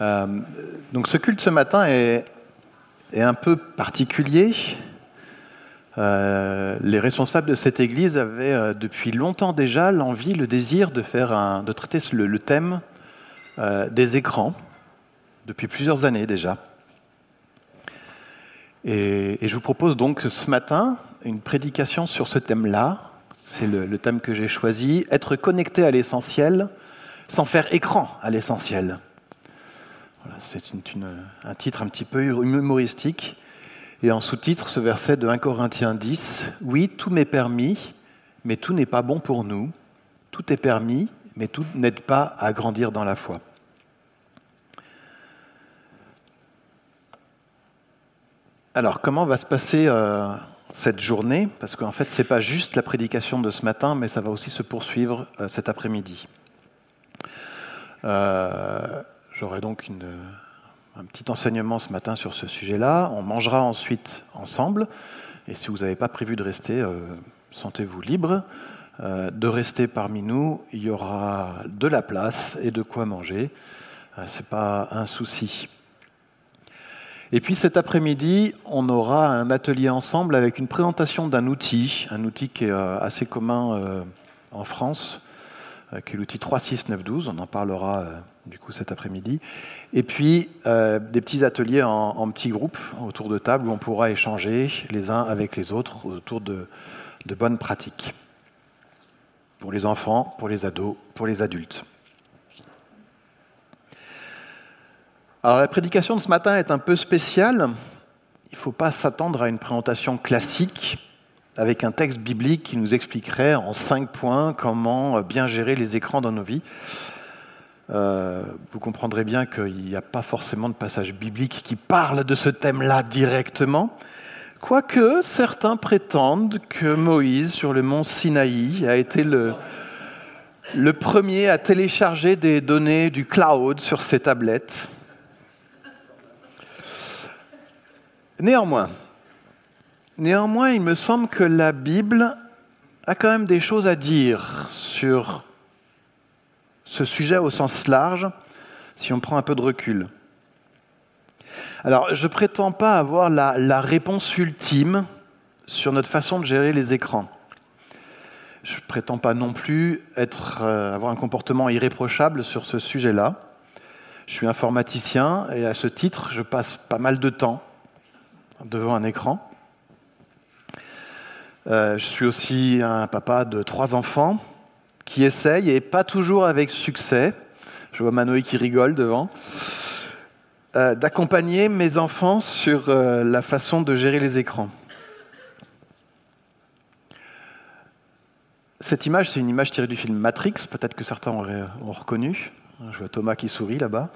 Euh, donc ce culte ce matin est, un peu particulier. Euh, les responsables de cette église avaient euh, depuis longtemps déjà l'envie, le désir de, faire un, de traiter le, thème des écrans, depuis plusieurs années déjà. Et, je vous propose donc ce matin une prédication sur ce thème-là. C'est le thème que j'ai choisi, être connecté à l'essentiel sans faire écran à l'essentiel. C'est un titre un petit peu humoristique. Et en sous-titre, ce verset de 1 Corinthiens 10, Oui, tout m'est permis, mais tout n'est pas bon pour nous. Tout est permis, mais tout n'aide pas à grandir dans la foi. Alors, comment va se passer euh, cette journée? Parce qu'en fait, ce n'est pas juste la prédication de ce matin, mais ça va aussi se poursuivre euh, cet après-midi. Euh, J'aurai donc un petit enseignement ce matin sur ce sujet-là. On mangera ensuite ensemble. Et si vous n'avez pas prévu de rester, euh, sentez-vous libre euh, de rester parmi nous. Il y aura de la place et de quoi manger. Euh, Ce n'est pas un souci. Et puis cet après-midi, on aura un atelier ensemble avec une présentation d'un outil, un outil qui est assez commun en France, qui est l'outil 36912. On en parlera du coup cet après-midi. Et puis euh, des petits ateliers en, petits groupes autour de table où on pourra échanger les uns avec les autres autour de bonnes pratiques pour les enfants, pour les ados, pour les adultes. Alors la prédication de ce matin est un peu spéciale. Il ne faut pas s'attendre à une présentation classique avec un texte biblique qui nous expliquerait en cinq points comment bien gérer les écrans dans nos vies. Euh, vous comprendrez bien qu'il n'y a pas forcément de passage biblique qui parle de ce thème-là directement, quoique certains prétendent que Moïse, sur le mont Sinaï, a été le, le premier à télécharger des données du cloud sur ses tablettes. Néanmoins, néanmoins, il me semble que la Bible a quand même des choses à dire sur ce sujet au sens large, si on prend un peu de recul. Alors, je ne prétends pas avoir la, réponse ultime sur notre façon de gérer les écrans. Je ne prétends pas non plus euh, avoir un comportement irréprochable sur ce sujet-là. Je suis informaticien et à ce titre, je passe pas mal de temps devant un écran. Euh, je suis aussi un papa de trois enfants qui essaye, et pas toujours avec succès, je vois Manoé qui rigole devant, euh, d'accompagner mes enfants sur euh, la façon de gérer les écrans. Cette image, c'est une image tirée du film Matrix, peut-être que certains auraient ont reconnu. Je vois Thomas qui sourit là-bas.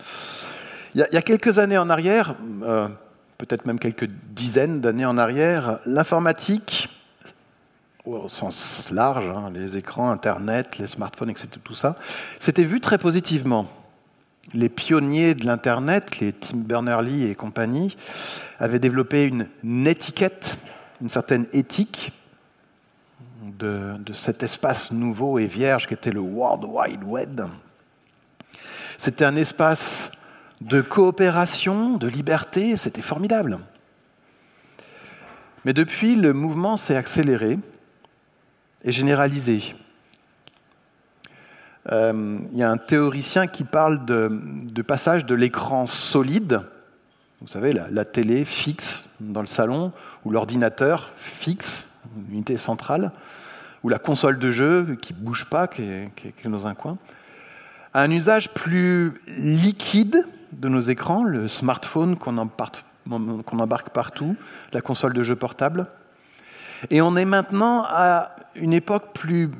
Il, y, a quelques années en arrière, euh, peut-être même quelques dizaines d'années en arrière, l'informatique, au sens large, hein, les écrans, Internet, les smartphones, etc., tout ça, c'était vu très positivement. Les pionniers de l'Internet, les Tim Berners-Lee et compagnie, avaient développé une, étiquette, une certaine éthique de, de cet espace nouveau et vierge qui était le World Wide Web. C'était un espace de coopération, de liberté, c'était formidable. Mais depuis, le mouvement s'est accéléré et généralisé. Euh, il y a un théoricien qui parle de, passage de l'écran solide, vous savez, la, télé fixe dans le salon, ou l'ordinateur fixe, l'unité centrale, ou la console de jeu qui ne bouge pas, qui est, est dans un coin, à un usage plus liquide de nos écrans, le smartphone qu'on embarque partout, la console de jeu portable. Et on est maintenant à une époque plus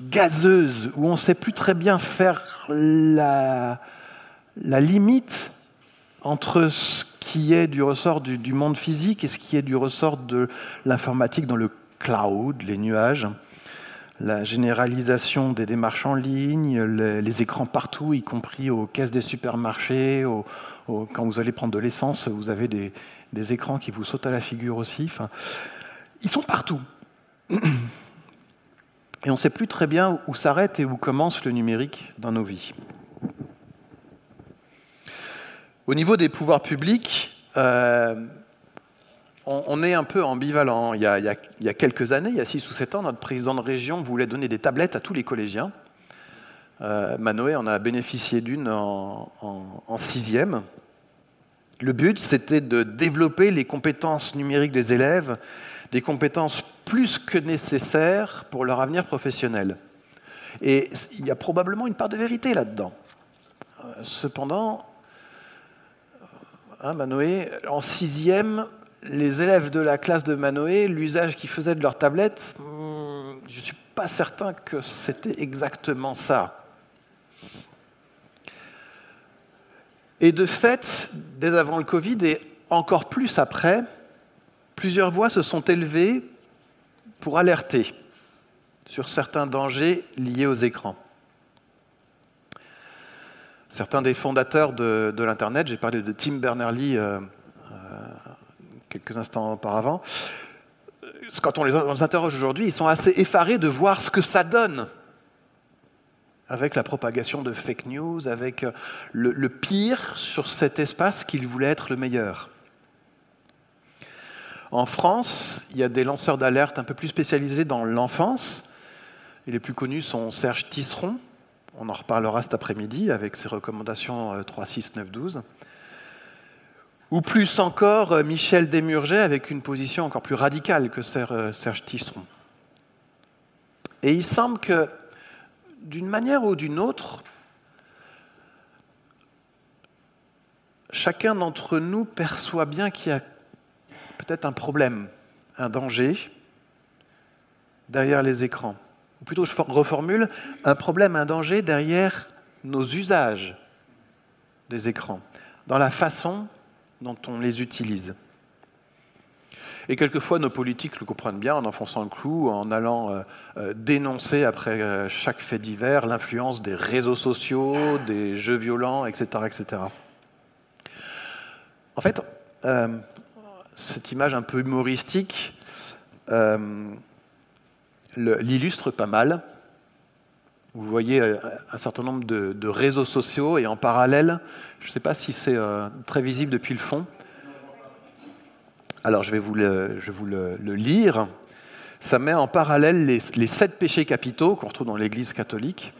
gazeuse, où on ne sait plus très bien faire la, limite entre ce qui est du ressort du, monde physique et ce qui est du ressort de l'informatique dans le cloud, les nuages, la généralisation des démarches en ligne, les, écrans partout, y compris aux caisses des supermarchés, quand vous allez prendre de l'essence, vous avez des, écrans qui vous sautent à la figure aussi. Ils sont partout. Et on ne sait plus très bien où s'arrête et où commence le numérique dans nos vies. Au niveau des pouvoirs publics, euh, on, est un peu ambivalent. Il y, a, quelques années, il y a 6 ou 7 ans, notre président de région voulait donner des tablettes à tous les collégiens. Euh, Manoé en a bénéficié d'une en, en, sixième. Le but, c'était de développer les compétences numériques des élèves, des compétences plus que nécessaires pour leur avenir professionnel. Et il y a probablement une part de vérité là-dedans. Cependant, hein, Manoé, en sixième, les élèves de la classe de Manoé, l'usage qu'ils faisaient de leur tablette, hmm, je ne suis pas certain que c'était exactement ça. Et de fait, dès avant le Covid et encore plus après, plusieurs voix se sont élevées pour alerter sur certains dangers liés aux écrans. Certains des fondateurs de, l'Internet, j'ai parlé de Tim Berners-Lee euh, euh, quelques instants auparavant, quand on les interroge aujourd'hui, ils sont assez effarés de voir ce que ça donne avec la propagation de fake news, avec euh, le, pire sur cet espace qu'il voulait être le meilleur. En France, il y a des lanceurs d'alerte un peu plus spécialisés dans l'enfance. Les plus connus sont Serge Tisseron, on en reparlera cet après-midi avec ses recommandations 3, 6, 9, 12. Ou plus encore euh, Michel Desmurget avec une position encore plus radicale que euh, Serge Tisseron. Et il semble que d'une manière ou d'une autre, chacun d'entre nous perçoit bien qu'il y a peut-être un problème, un danger derrière les écrans. Ou plutôt, je reformule, un problème, un danger derrière nos usages des écrans, dans la façon dont on les utilise. Et quelquefois, nos politiques le comprennent bien en enfonçant le clou, en allant euh, euh, dénoncer après euh, chaque fait divers l'influence des réseaux sociaux, des jeux violents, etc. etc. En fait, cette image un peu humoristique l'illustre pas mal. Vous voyez un certain nombre de, réseaux sociaux et en parallèle, je ne sais pas si c'est très visible depuis le fond, alors je vais vous le, lire. Ça met en parallèle les, sept péchés capitaux qu'on retrouve dans l'Église catholique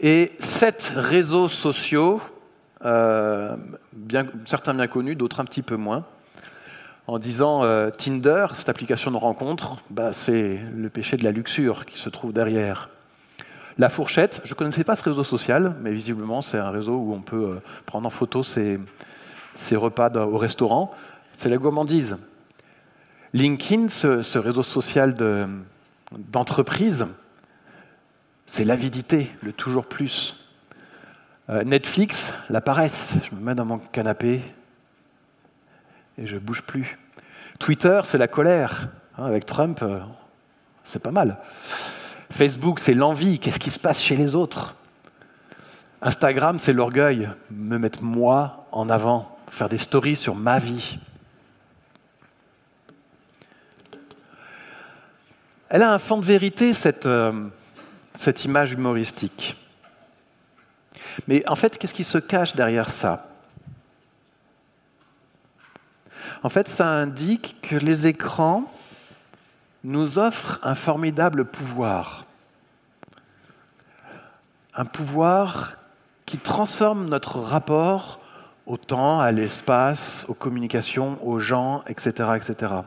et sept réseaux sociaux, euh, certains bien connus, d'autres un petit peu moins, en disant euh, Tinder, cette application de rencontre, bah, c'est le péché de la luxure qui se trouve derrière. La fourchette, je ne connaissais pas ce réseau social, mais visiblement c'est un réseau où on peut euh, prendre en photo ses, repas au restaurant c'est la gourmandise. LinkedIn, ce, réseau social d'entreprise, c'est l'avidité, le toujours plus. Euh, Netflix, la paresse. Je me mets dans mon canapé et je bouge plus. Twitter, c'est la colère. Hein, avec Trump, euh, c'est pas mal. Facebook, c'est l'envie. Qu'est-ce qui se passe chez les autres? Instagram, c'est l'orgueil. Me mettre moi en avant, faire des stories sur ma vie. Elle a un fond de vérité, cette, euh, cette image humoristique. Mais en fait, qu'est-ce qui se cache derrière ça? En fait, ça indique que les écrans nous offrent un formidable pouvoir. Un pouvoir qui transforme notre rapport au temps, à l'espace, aux communications, aux gens, etc. etc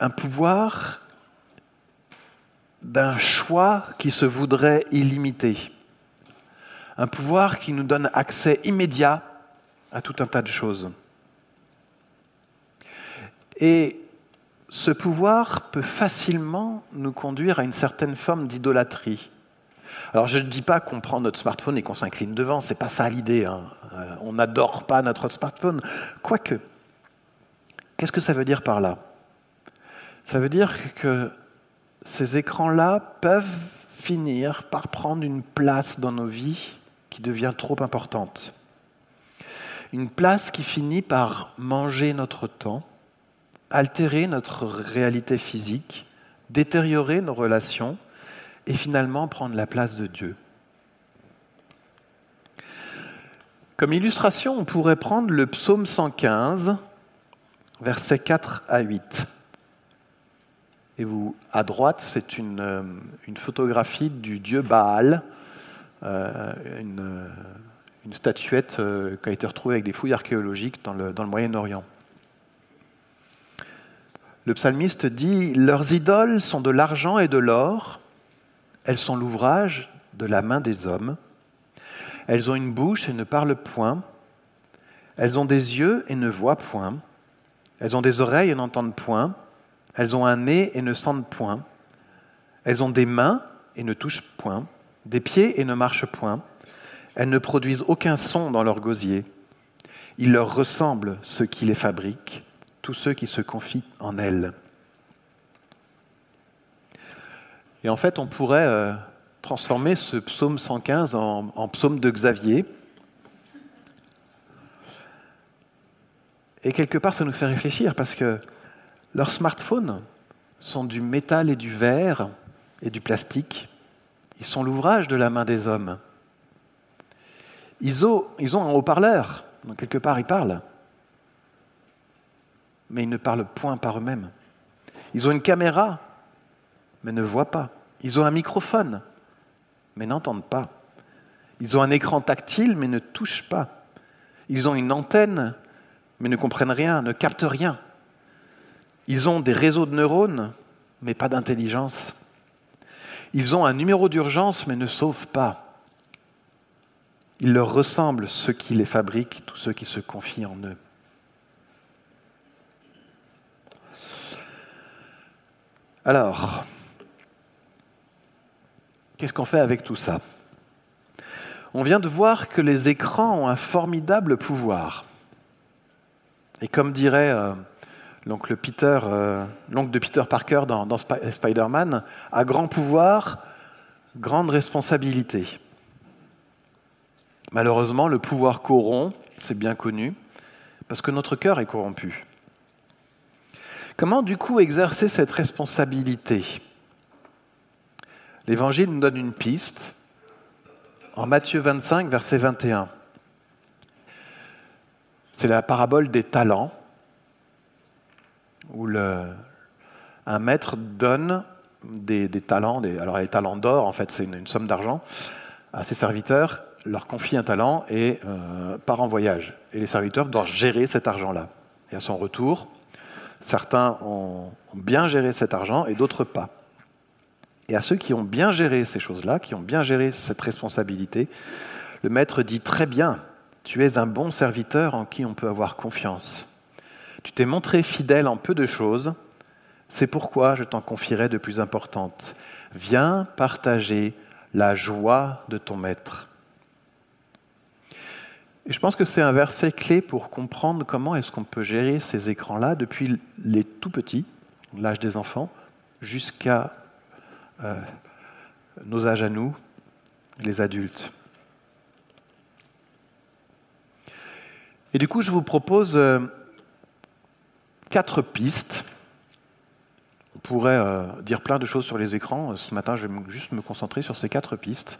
un pouvoir d'un choix qui se voudrait illimité. Un pouvoir qui nous donne accès immédiat à tout un tas de choses. Et ce pouvoir peut facilement nous conduire à une certaine forme d'idolâtrie. Alors je ne dis pas qu'on prend notre smartphone et qu'on s'incline devant, c'est pas ça l'idée. Hein. Euh, on n'adore pas notre smartphone. Quoique, qu'est-ce que ça veut dire par là? Ça veut dire que ces écrans-là peuvent finir par prendre une place dans nos vies qui devient trop importante. Une place qui finit par manger notre temps, altérer notre réalité physique, détériorer nos relations et finalement prendre la place de Dieu. Comme illustration, on pourrait prendre le psaume 115, versets 4 à 8. Et vous, à droite, c'est une, euh, photographie du dieu Baal, euh, une, statuette euh, qui a été retrouvée avec des fouilles archéologiques dans le, dans le Moyen-Orient. Le psalmiste dit Leurs idoles sont de l'argent et de l'or, elles sont l'ouvrage de la main des hommes. Elles ont une bouche et ne parlent point. Elles ont des yeux et ne voient point. Elles ont des oreilles et n'entendent point. Elles ont un nez et ne sentent point. Elles ont des mains et ne touchent point. Des pieds et ne marchent point. Elles ne produisent aucun son dans leur gosier. Il leur ressemble ceux qui les fabriquent, tous ceux qui se confient en elles. Et en fait, on pourrait euh, transformer ce psaume 115 en, en psaume de Xavier. Et quelque part, ça nous fait réfléchir parce que leurs smartphones sont du métal et du verre et du plastique. Ils sont l'ouvrage de la main des hommes. Ils ont, un haut-parleur, donc quelque part ils parlent. Mais ils ne parlent point par eux-mêmes. Ils ont une caméra, mais ne voient pas. Ils ont un microphone, mais n'entendent pas. Ils ont un écran tactile, mais ne touchent pas. Ils ont une antenne, mais ne comprennent rien, ne captent rien. Ils ont des réseaux de neurones, mais pas d'intelligence. Ils ont un numéro d'urgence, mais ne sauvent pas. Ils leur ressemblent ceux qui les fabriquent, tous ceux qui se confient en eux. Alors, Qu'est-ce qu'on fait avec tout ça? On vient de voir que les écrans ont un formidable pouvoir. Et comme dirait euh, l'oncle Peter, euh, de Peter Parker dans, dans Spider-Man, à grand pouvoir, grande responsabilité. Malheureusement, le pouvoir corrompt, c'est bien connu, parce que notre cœur est corrompu. Comment du coup exercer cette responsabilité? L'Évangile nous donne une piste en Matthieu 25, verset 21. C'est la parabole des talents, où un maître donne des, talents, alors les talents d'or, en fait c'est une, somme d'argent, à ses serviteurs, leur confie un talent et euh, part en voyage. Et les serviteurs doivent gérer cet argent-là. Et à son retour, certains ont bien géré cet argent et d'autres pas. Et à ceux qui ont bien géré ces choses-là, qui ont bien géré cette responsabilité, le maître dit très bien, tu es un bon serviteur en qui on peut avoir confiance. Tu t'es montré fidèle en peu de choses, c'est pourquoi je t'en confierai de plus importantes. Viens partager la joie de ton maître. Et je pense que c'est un verset clé pour comprendre comment est-ce qu'on peut gérer ces écrans-là depuis les tout petits, l'âge des enfants, jusqu'à euh, nos âges à nous, les adultes. Et du coup, je vous propose euh, quatre pistes. On pourrait euh, dire plein de choses sur les écrans. Ce matin, je vais juste me concentrer sur ces quatre pistes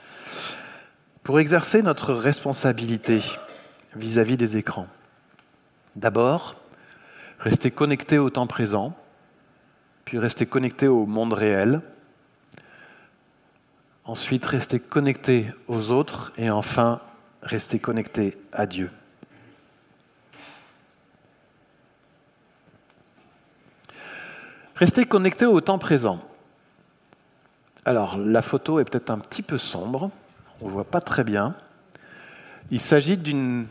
pour exercer notre responsabilité vis-à-vis -vis des écrans. D'abord, rester connecté au temps présent, puis rester connecté au monde réel, Ensuite, rester connecté aux autres et enfin, rester connecté à Dieu. Rester connecté au temps présent. Alors, la photo est peut-être un petit peu sombre, on ne voit pas très bien. Il s'agit d'une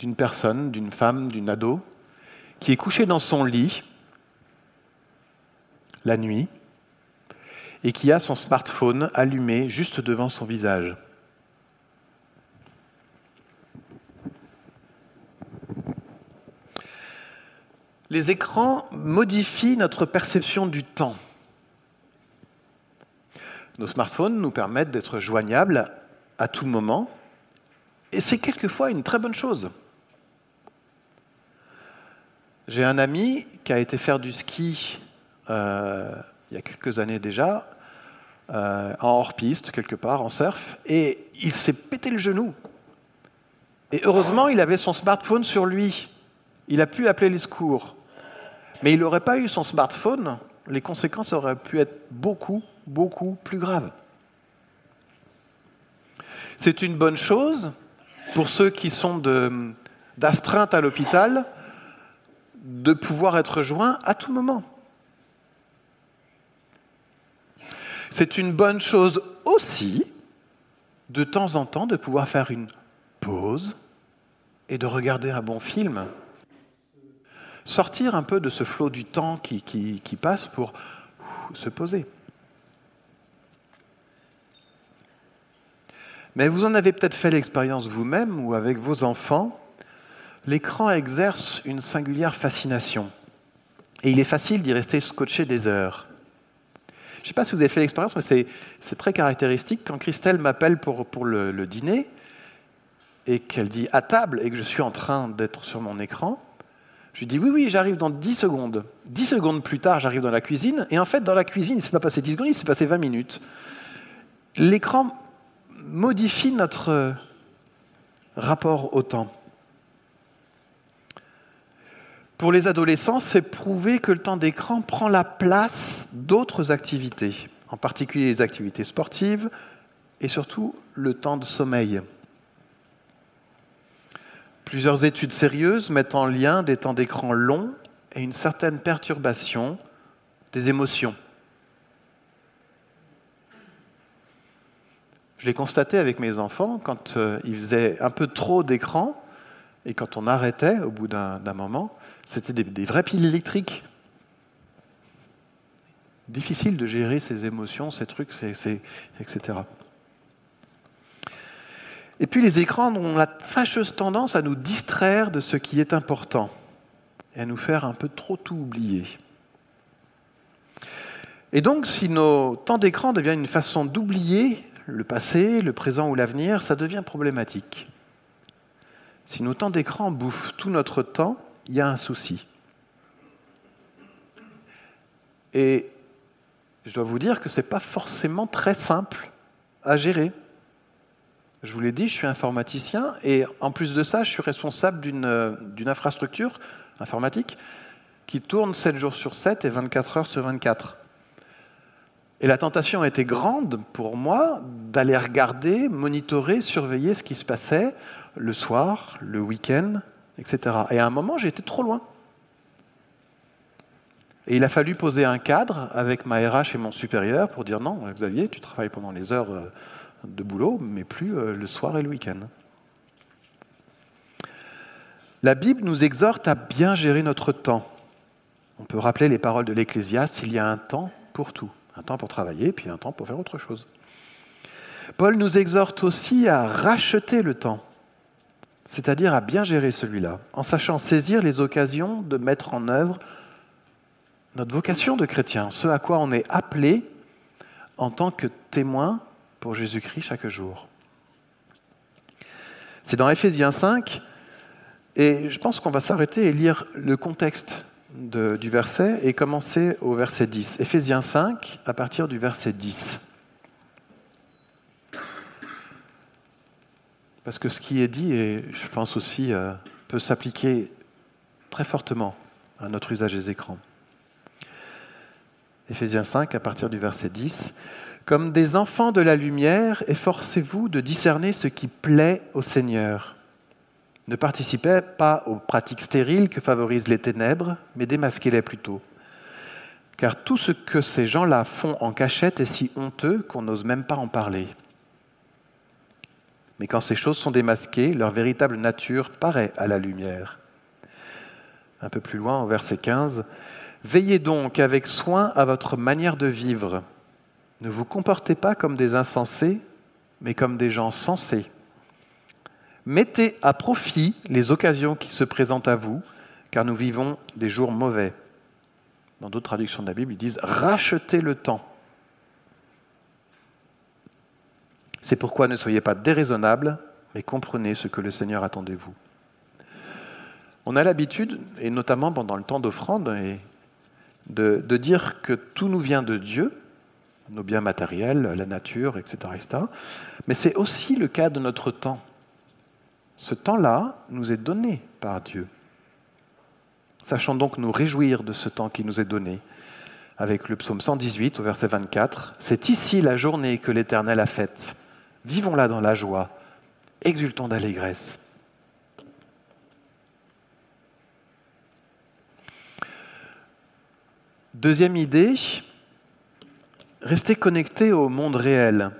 d'une personne, d'une femme, d'une ado, qui est couchée dans son lit la nuit, et qui a son smartphone allumé juste devant son visage. Les écrans modifient notre perception du temps. Nos smartphones nous permettent d'être joignables à tout moment, et c'est quelquefois une très bonne chose. J'ai un ami qui a été faire du ski euh, il y a quelques années déjà, euh, en hors-piste, quelque part, en surf, et il s'est pété le genou. Et heureusement, il avait son smartphone sur lui. Il a pu appeler les secours. Mais il n'aurait pas eu son smartphone, les conséquences auraient pu être beaucoup, beaucoup plus graves. C'est une bonne chose pour ceux qui sont d'astreinte à l'hôpital de pouvoir être joints à tout moment. C'est une bonne chose aussi de temps en temps de pouvoir faire une pause et de regarder un bon film. Sortir un peu de ce flot du temps qui passe pour se poser. Mais vous en avez peut-être fait l'expérience vous-même ou avec vos enfants. L'écran exerce une singulière fascination. Et il est facile d'y rester scotché des heures. Je ne sais pas si vous avez fait l'expérience, mais c'est très caractéristique. Quand Christelle m'appelle pour, le, dîner et qu'elle dit à table et que je suis en train d'être sur mon écran, je lui dis oui, oui, j'arrive dans 10 secondes. 10 secondes plus tard, j'arrive dans la cuisine. Et en fait, dans la cuisine, il ne s'est pas passé 10 secondes, il s'est passé 20 minutes. L'écran modifie notre rapport au temps. Pour les adolescents, c'est prouvé que le temps d'écran prend la place d'autres activités, en particulier les activités sportives et surtout le temps de sommeil. Plusieurs études sérieuses mettent en lien des temps d'écran longs et une certaine perturbation des émotions. Je l'ai constaté avec mes enfants quand euh, ils faisaient un peu trop d'écran et quand on arrêtait au bout d'un moment, c'était des, vraies piles électriques. Difficile de gérer ses émotions, ces trucs, etc. Et puis les écrans ont la fâcheuse tendance à nous distraire de ce qui est important et à nous faire un peu trop tout oublier. Et donc, si nos temps d'écran deviennent une façon d'oublier le passé, le présent ou l'avenir, ça devient problématique. Si nos temps d'écran bouffent tout notre temps, il y a un souci. Et je dois vous dire que ce n'est pas forcément très simple à gérer. Je vous l'ai dit, je suis informaticien et en plus de ça, je suis responsable d'une infrastructure informatique qui tourne 7 jours sur 7 et 24 heures sur 24. Et la tentation était grande pour moi d'aller regarder, monitorer, surveiller ce qui se passait le soir, le week-end, etc. Et à un moment, j'ai été trop loin. Et il a fallu poser un cadre avec ma RH et mon supérieur pour dire non, Xavier, tu travailles pendant les heures euh, de boulot, mais plus euh, le soir et le week-end. La Bible nous exhorte à bien gérer notre temps. On peut rappeler les paroles de l'Ecclésiaste, il y a un temps pour tout. Un temps pour travailler, puis un temps pour faire autre chose. Paul nous exhorte aussi à racheter le temps c'est-à-dire à bien gérer celui-là, en sachant saisir les occasions de mettre en œuvre notre vocation de chrétien, ce à quoi on est appelé en tant que témoin pour Jésus-Christ chaque jour. C'est dans Éphésiens 5, et je pense qu'on va s'arrêter et lire le contexte du verset et commencer au verset 10. Éphésiens 5, à partir du verset 10. Parce que ce qui est dit, et je pense aussi, euh, peut s'appliquer très fortement à notre usage des écrans. Éphésiens 5, à partir du verset 10. Comme des enfants de la lumière, efforcez-vous de discerner ce qui plaît au Seigneur. Ne participez pas aux pratiques stériles que favorisent les ténèbres, mais démasquez-les plutôt. Car tout ce que ces gens-là font en cachette est si honteux qu'on n'ose même pas en parler. Mais quand ces choses sont démasquées, leur véritable nature paraît à la lumière. Un peu plus loin, au verset 15, Veillez donc avec soin à votre manière de vivre. Ne vous comportez pas comme des insensés, mais comme des gens sensés. Mettez à profit les occasions qui se présentent à vous, car nous vivons des jours mauvais. Dans d'autres traductions de la Bible, ils disent rachetez le temps. C'est pourquoi ne soyez pas déraisonnables, mais comprenez ce que le Seigneur attend de vous. On a l'habitude, et notamment pendant le temps d'offrande, de, dire que tout nous vient de Dieu, nos biens matériels, la nature, etc. etc. mais c'est aussi le cas de notre temps. Ce temps-là nous est donné par Dieu. Sachons donc nous réjouir de ce temps qui nous est donné. Avec le psaume 118 au verset 24, C'est ici la journée que l'Éternel a faite. Vivons-la dans la joie, exultons d'allégresse. Deuxième idée, rester connecté au monde réel.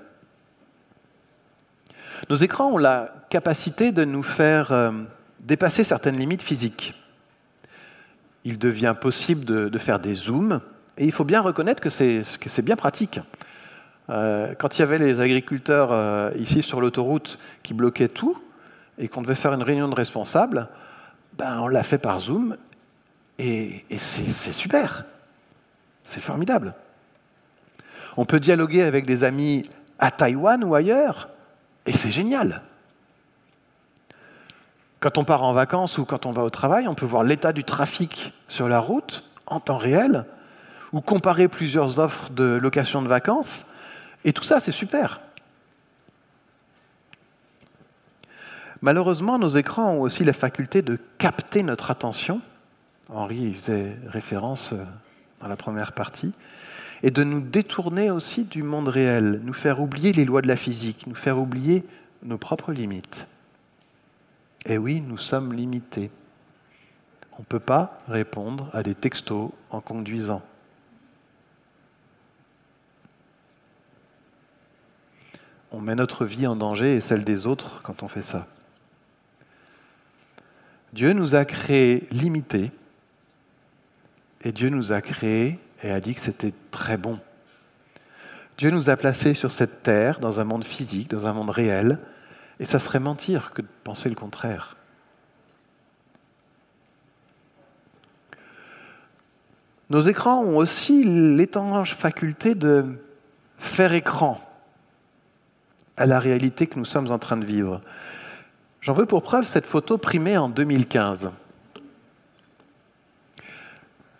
Nos écrans ont la capacité de nous faire euh, dépasser certaines limites physiques. Il devient possible de, faire des zooms, et il faut bien reconnaître que c'est bien pratique. Euh, quand il y avait les agriculteurs euh, ici sur l'autoroute qui bloquaient tout, et qu'on devait faire une réunion de responsables, ben, on l'a fait par Zoom, et c'est super. C'est formidable. On peut dialoguer avec des amis à Taïwan ou ailleurs, et c'est génial. Quand on part en vacances ou quand on va au travail, on peut voir l'état du trafic sur la route en temps réel, ou comparer plusieurs offres de location de vacances, et tout ça, c'est super. Malheureusement, nos écrans ont aussi la faculté de capter notre attention. Henri faisait référence euh, dans la première partie et de nous détourner aussi du monde réel, nous faire oublier les lois de la physique, nous faire oublier nos propres limites. Et oui, nous sommes limités. On ne peut pas répondre à des textos en conduisant. On met notre vie en danger et celle des autres quand on fait ça. Dieu nous a créés limités et Dieu nous a créés et a dit que c'était très bon. Dieu nous a placés sur cette terre, dans un monde physique, dans un monde réel, et ça serait mentir que de penser le contraire. Nos écrans ont aussi l'étrange faculté de faire écran à la réalité que nous sommes en train de vivre. J'en veux pour preuve cette photo primée en 2015.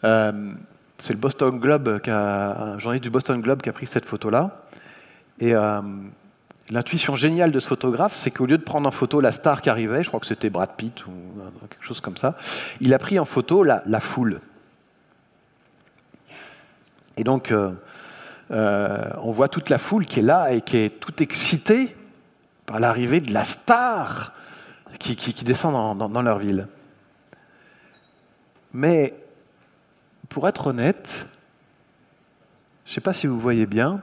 Euh, c'est le Boston Globe, qui a, un journaliste du Boston Globe qui a pris cette photo-là. Et euh, l'intuition géniale de ce photographe, c'est qu'au lieu de prendre en photo la star qui arrivait, je crois que c'était Brad Pitt ou quelque chose comme ça, il a pris en photo la, foule. Et donc, euh, euh, on voit toute la foule qui est là et qui est toute excitée par l'arrivée de la star qui, descend dans leur ville. Mais pour être honnête, je ne sais pas si vous voyez bien,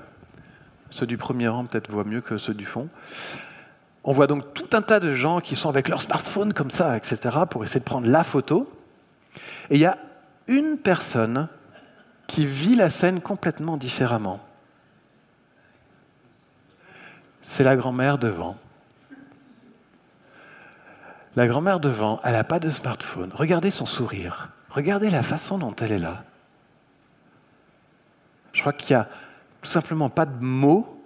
ceux du premier rang peut-être voient mieux que ceux du fond. On voit donc tout un tas de gens qui sont avec leur smartphone comme ça, etc., pour essayer de prendre la photo. Et il y a une personne qui vit la scène complètement différemment. C'est la grand-mère devant. La grand-mère devant, elle n'a pas de smartphone. Regardez son sourire. Regardez la façon dont elle est là. Je crois qu'il n'y a tout simplement pas de mots.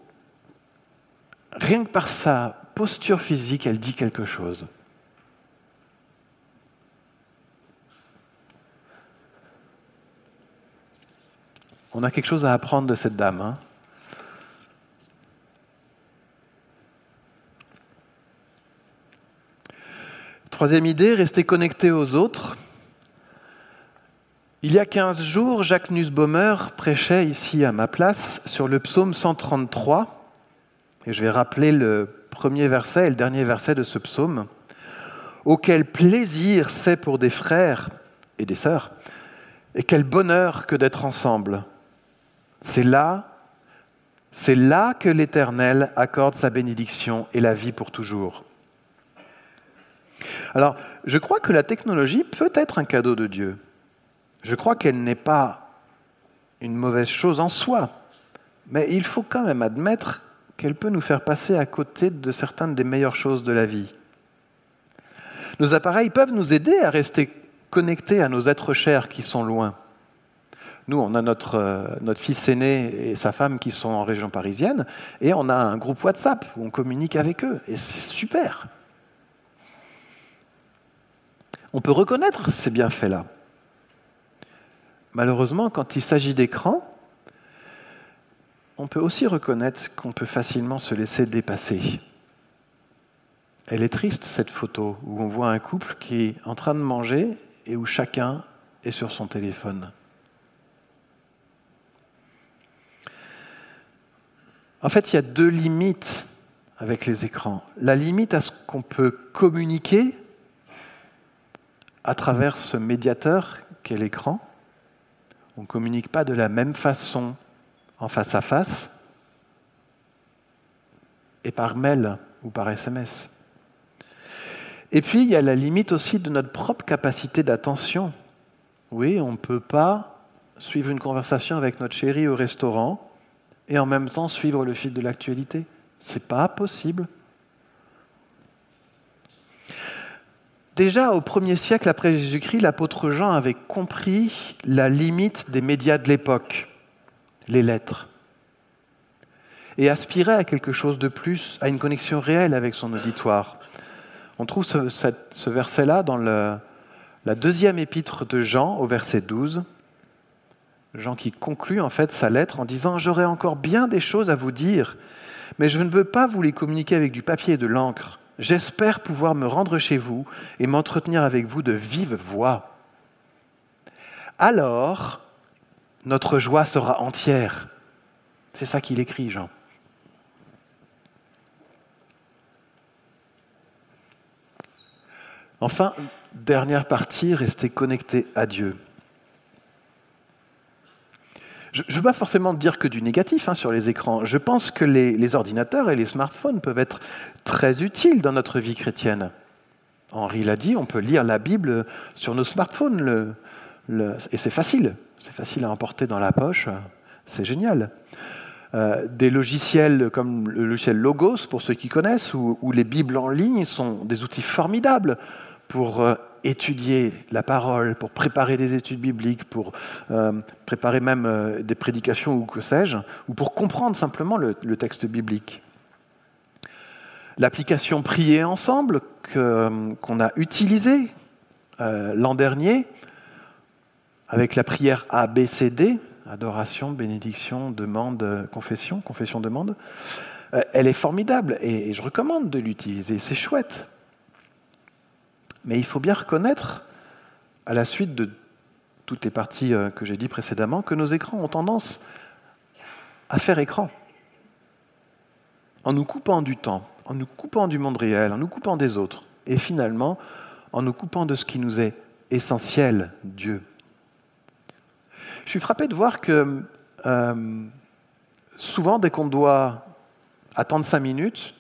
Rien que par sa posture physique, elle dit quelque chose. On a quelque chose à apprendre de cette dame. Hein. Troisième idée, rester connecté aux autres. Il y a 15 jours, Jacques Nussbaumer prêchait ici à ma place sur le psaume 133. Et je vais rappeler le premier verset et le dernier verset de ce psaume. Auquel plaisir c'est pour des frères et des sœurs, et quel bonheur que d'être ensemble. C'est là, c'est là que l'Éternel accorde sa bénédiction et la vie pour toujours. Alors, je crois que la technologie peut être un cadeau de Dieu. Je crois qu'elle n'est pas une mauvaise chose en soi, mais il faut quand même admettre qu'elle peut nous faire passer à côté de certaines des meilleures choses de la vie. Nos appareils peuvent nous aider à rester connectés à nos êtres chers qui sont loin. Nous, on a notre, euh, notre fils aîné et sa femme qui sont en région parisienne, et on a un groupe WhatsApp où on communique avec eux, et c'est super. On peut reconnaître ces bienfaits-là. Malheureusement, quand il s'agit d'écran, on peut aussi reconnaître qu'on peut facilement se laisser dépasser. Elle est triste, cette photo, où on voit un couple qui est en train de manger et où chacun est sur son téléphone. En fait, il y a deux limites avec les écrans. La limite à ce qu'on peut communiquer à travers ce médiateur qu'est l'écran. On ne communique pas de la même façon en face à face et par mail ou par SMS. Et puis, il y a la limite aussi de notre propre capacité d'attention. Oui, on ne peut pas suivre une conversation avec notre chérie au restaurant et en même temps suivre le fil de l'actualité. Ce n'est pas possible. Déjà au premier siècle après Jésus-Christ, l'apôtre Jean avait compris la limite des médias de l'époque, les lettres, et aspirait à quelque chose de plus, à une connexion réelle avec son auditoire. On trouve ce, verset-là dans la deuxième épître de Jean, au verset 12. Jean qui conclut en fait sa lettre en disant J'aurai encore bien des choses à vous dire, mais je ne veux pas vous les communiquer avec du papier et de l'encre. J'espère pouvoir me rendre chez vous et m'entretenir avec vous de vive voix. Alors, notre joie sera entière. C'est ça qu'il écrit, Jean. Enfin, dernière partie, rester connecté à Dieu. Je ne veux pas forcément dire que du négatif hein, sur les écrans. Je pense que les, ordinateurs et les smartphones peuvent être très utiles dans notre vie chrétienne. Henri l'a dit, on peut lire la Bible sur nos smartphones. et c'est facile. C'est facile à emporter dans la poche. C'est génial. Euh, des logiciels comme le logiciel Logos, pour ceux qui connaissent, ou, les Bibles en ligne sont des outils formidables pour euh, étudier la parole, pour préparer des études bibliques, pour euh, préparer même euh, des prédications ou que sais-je, ou pour comprendre simplement le, texte biblique. L'application Prier ensemble qu'on a utilisée l'an dernier avec la prière ABCD, adoration, bénédiction, demande, confession, confession, demande, elle est formidable et je recommande de l'utiliser, c'est chouette. Mais il faut bien reconnaître, à la suite de toutes les parties euh, que j'ai dit précédemment, que nos écrans ont tendance à faire écran. En nous coupant du temps, en nous coupant du monde réel, en nous coupant des autres, et finalement en nous coupant de ce qui nous est essentiel, Dieu. Je suis frappé de voir que euh, souvent, dès qu'on doit attendre cinq minutes,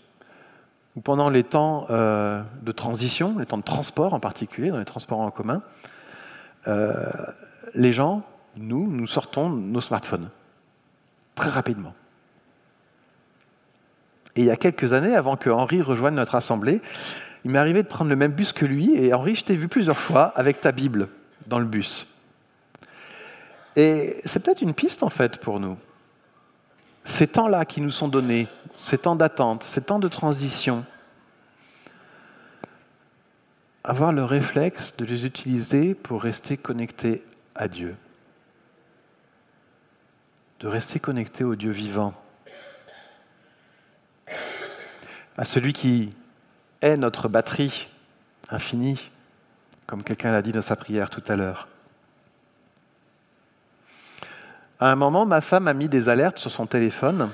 ou pendant les temps euh, de transition, les temps de transport en particulier, dans les transports en commun, euh, les gens, nous, nous sortons nos smartphones très rapidement. Et il y a quelques années, avant que Henri rejoigne notre assemblée, il m'est arrivé de prendre le même bus que lui, et Henri, je t'ai vu plusieurs fois avec ta Bible dans le bus. Et c'est peut-être une piste en fait pour nous. Ces temps-là qui nous sont donnés, ces temps d'attente, ces temps de transition, avoir le réflexe de les utiliser pour rester connecté à Dieu, de rester connecté au Dieu vivant, à celui qui est notre batterie infinie, comme quelqu'un l'a dit dans sa prière tout à l'heure. À un moment, ma femme a mis des alertes sur son téléphone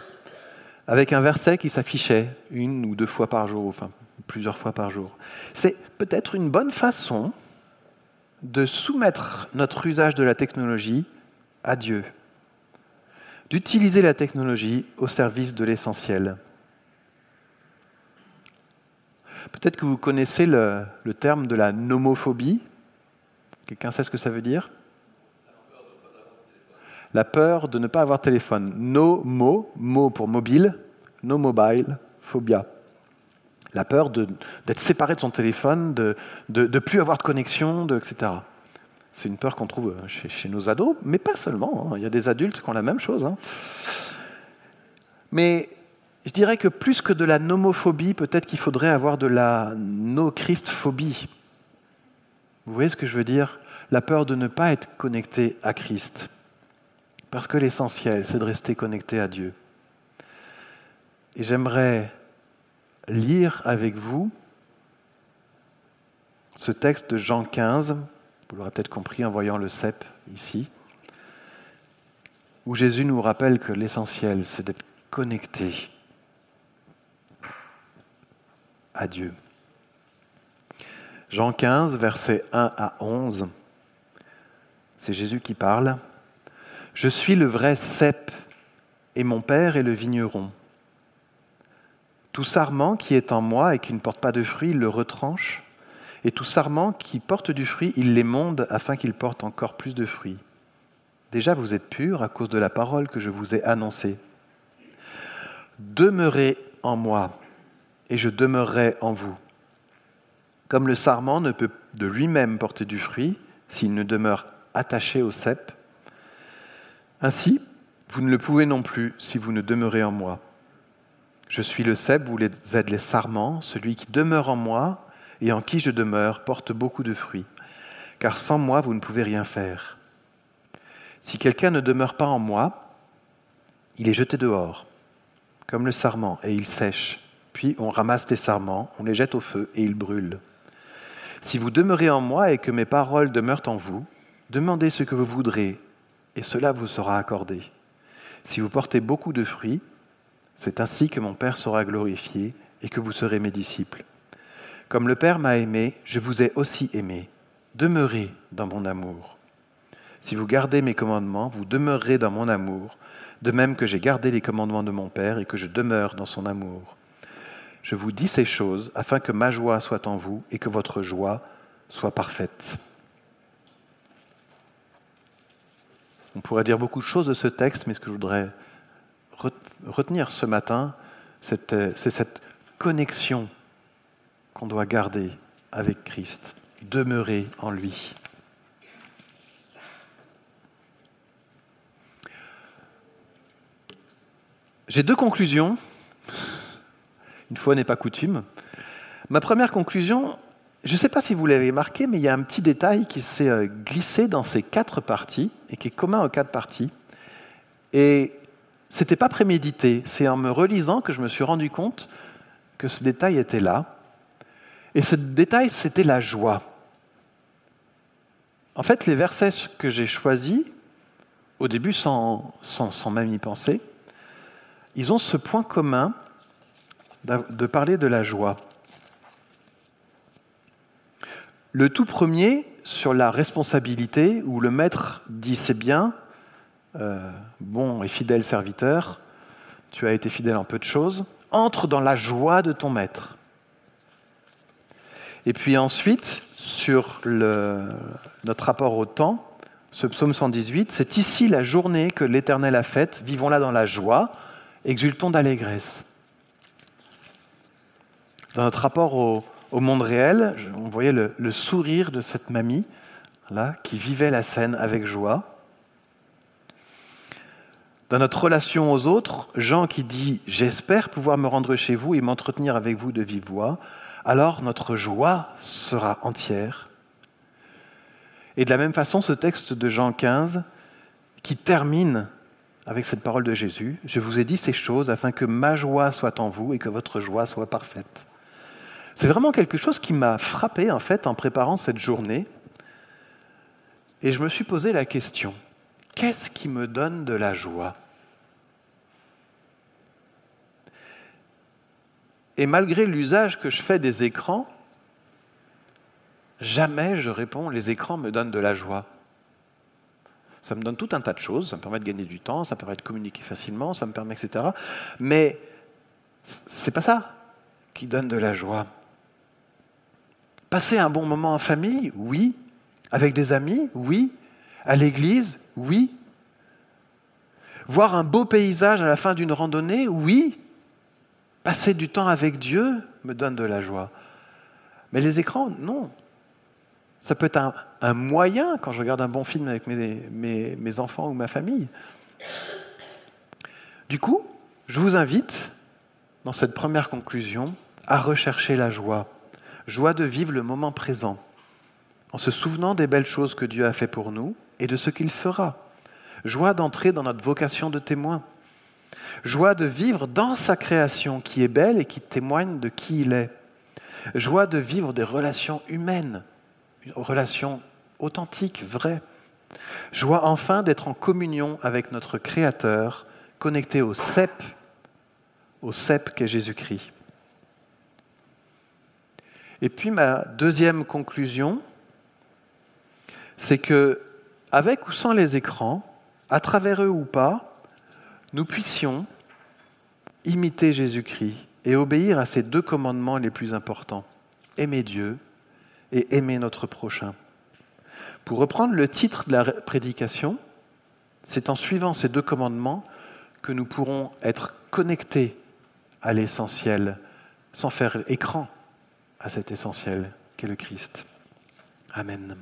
avec un verset qui s'affichait une ou deux fois par jour, enfin plusieurs fois par jour. C'est peut-être une bonne façon de soumettre notre usage de la technologie à Dieu, d'utiliser la technologie au service de l'essentiel. Peut-être que vous connaissez le, le, terme de la nomophobie. Quelqu'un sait ce que ça veut dire? La peur de ne pas avoir téléphone. No mo, mo pour mobile, no mobile, phobia. La peur d'être séparé de son téléphone, de ne plus avoir de connexion, etc. C'est une peur qu'on trouve chez, nos ados, mais pas seulement. Hein. Il y a des adultes qui ont la même chose. Hein. Mais je dirais que plus que de la nomophobie, peut-être qu'il faudrait avoir de la no-Christ-phobie. Vous voyez ce que je veux dire? La peur de ne pas être connecté à Christ. Parce que l'essentiel, c'est de rester connecté à Dieu. Et j'aimerais lire avec vous ce texte de Jean 15, vous l'aurez peut-être compris en voyant le cep ici, où Jésus nous rappelle que l'essentiel, c'est d'être connecté à Dieu. Jean 15, versets 1 à 11, c'est Jésus qui parle. Je suis le vrai cep et mon Père est le vigneron. Tout sarment qui est en moi et qui ne porte pas de fruit, il le retranche, et tout sarment qui porte du fruit, il l'émonde afin qu'il porte encore plus de fruits. Déjà vous êtes purs à cause de la parole que je vous ai annoncée. Demeurez en moi, et je demeurerai en vous. Comme le sarment ne peut de lui-même porter du fruit s'il ne demeure attaché au cep, ainsi vous ne le pouvez non plus si vous ne demeurez en moi. Je suis le cep, vous êtes les sarments, celui qui demeure en moi et en qui je demeure porte beaucoup de fruits, car sans moi vous ne pouvez rien faire. Si quelqu'un ne demeure pas en moi, il est jeté dehors, comme le sarment, et il sèche. Puis on ramasse les sarments, on les jette au feu, et ils brûlent. Si vous demeurez en moi et que mes paroles demeurent en vous, demandez ce que vous voudrez, et cela vous sera accordé. Si vous portez beaucoup de fruits, c'est ainsi que mon Père sera glorifié et que vous serez mes disciples. Comme le Père m'a aimé, je vous ai aussi aimé. Demeurez dans mon amour. Si vous gardez mes commandements, vous demeurerez dans mon amour, de même que j'ai gardé les commandements de mon Père et que je demeure dans son amour. Je vous dis ces choses afin que ma joie soit en vous et que votre joie soit parfaite. On pourrait dire beaucoup de choses de ce texte, mais ce que je voudrais retenir ce matin, c'est cette connexion qu'on doit garder avec Christ, demeurer en lui. J'ai deux conclusions. Une fois n'est pas coutume. Ma première conclusion, je ne sais pas si vous l'avez marqué, mais il y a un petit détail qui s'est euh, glissé dans ces quatre parties et qui est commun aux quatre parties. Et ce n'était pas prémédité. C'est en me relisant que je me suis rendu compte que ce détail était là. Et ce détail, c'était la joie. En fait, les versets que j'ai choisis, au début sans, sans même y penser, ils ont ce point commun de parler de la joie. Le tout premier, sur la responsabilité, où le maître dit c'est bien, euh, bon et fidèle serviteur, tu as été fidèle en peu de choses, entre dans la joie de ton maître. Et puis ensuite, sur notre rapport au temps, ce psaume 118, c'est ici la journée que l'Éternel a faite, vivons-la dans la joie, exultons d'allégresse. Dans notre rapport au, monde réel, on voyait le, le, sourire de cette mamie là qui vivait la scène avec joie. Dans notre relation aux autres, Jean qui dit J'espère pouvoir me rendre chez vous et m'entretenir avec vous de vive voix, alors notre joie sera entière. Et de la même façon, ce texte de Jean 15 qui termine avec cette parole de Jésus Je vous ai dit ces choses afin que ma joie soit en vous et que votre joie soit parfaite. C'est vraiment quelque chose qui m'a frappé en fait en préparant cette journée. Et je me suis posé la question Qu'est-ce qui me donne de la joie? Et malgré l'usage que je fais des écrans, jamais je réponds les écrans me donnent de la joie. Ça me donne tout un tas de choses, ça me permet de gagner du temps, ça me permet de communiquer facilement, ça me permet, etc. Mais c'est pas ça qui donne de la joie. Passer un bon moment en famille, oui. Avec des amis, oui. À l'église, oui. Voir un beau paysage à la fin d'une randonnée, oui. Passer du temps avec Dieu me donne de la joie. Mais les écrans, non. Ça peut être un, moyen quand je regarde un bon film avec mes, enfants ou ma famille. Du coup, je vous invite, dans cette première conclusion, à rechercher la joie. Joie de vivre le moment présent, en se souvenant des belles choses que Dieu a fait pour nous et de ce qu'il fera. Joie d'entrer dans notre vocation de témoin. Joie de vivre dans sa création qui est belle et qui témoigne de qui il est. Joie de vivre des relations humaines une relation authentique, vraie. Joie enfin d'être en communion avec notre Créateur, connecté au cep, au cep qu'est Jésus-Christ. Et puis ma deuxième conclusion, c'est que, avec ou sans les écrans, à travers eux ou pas, nous puissions imiter Jésus-Christ et obéir à ces deux commandements les plus importants. Aimer Dieu et aimer notre prochain. Pour reprendre le titre de la prédication, c'est en suivant ces deux commandements que nous pourrons être connectés à l'essentiel, sans faire écran à cet essentiel qu'est le Christ. Amen.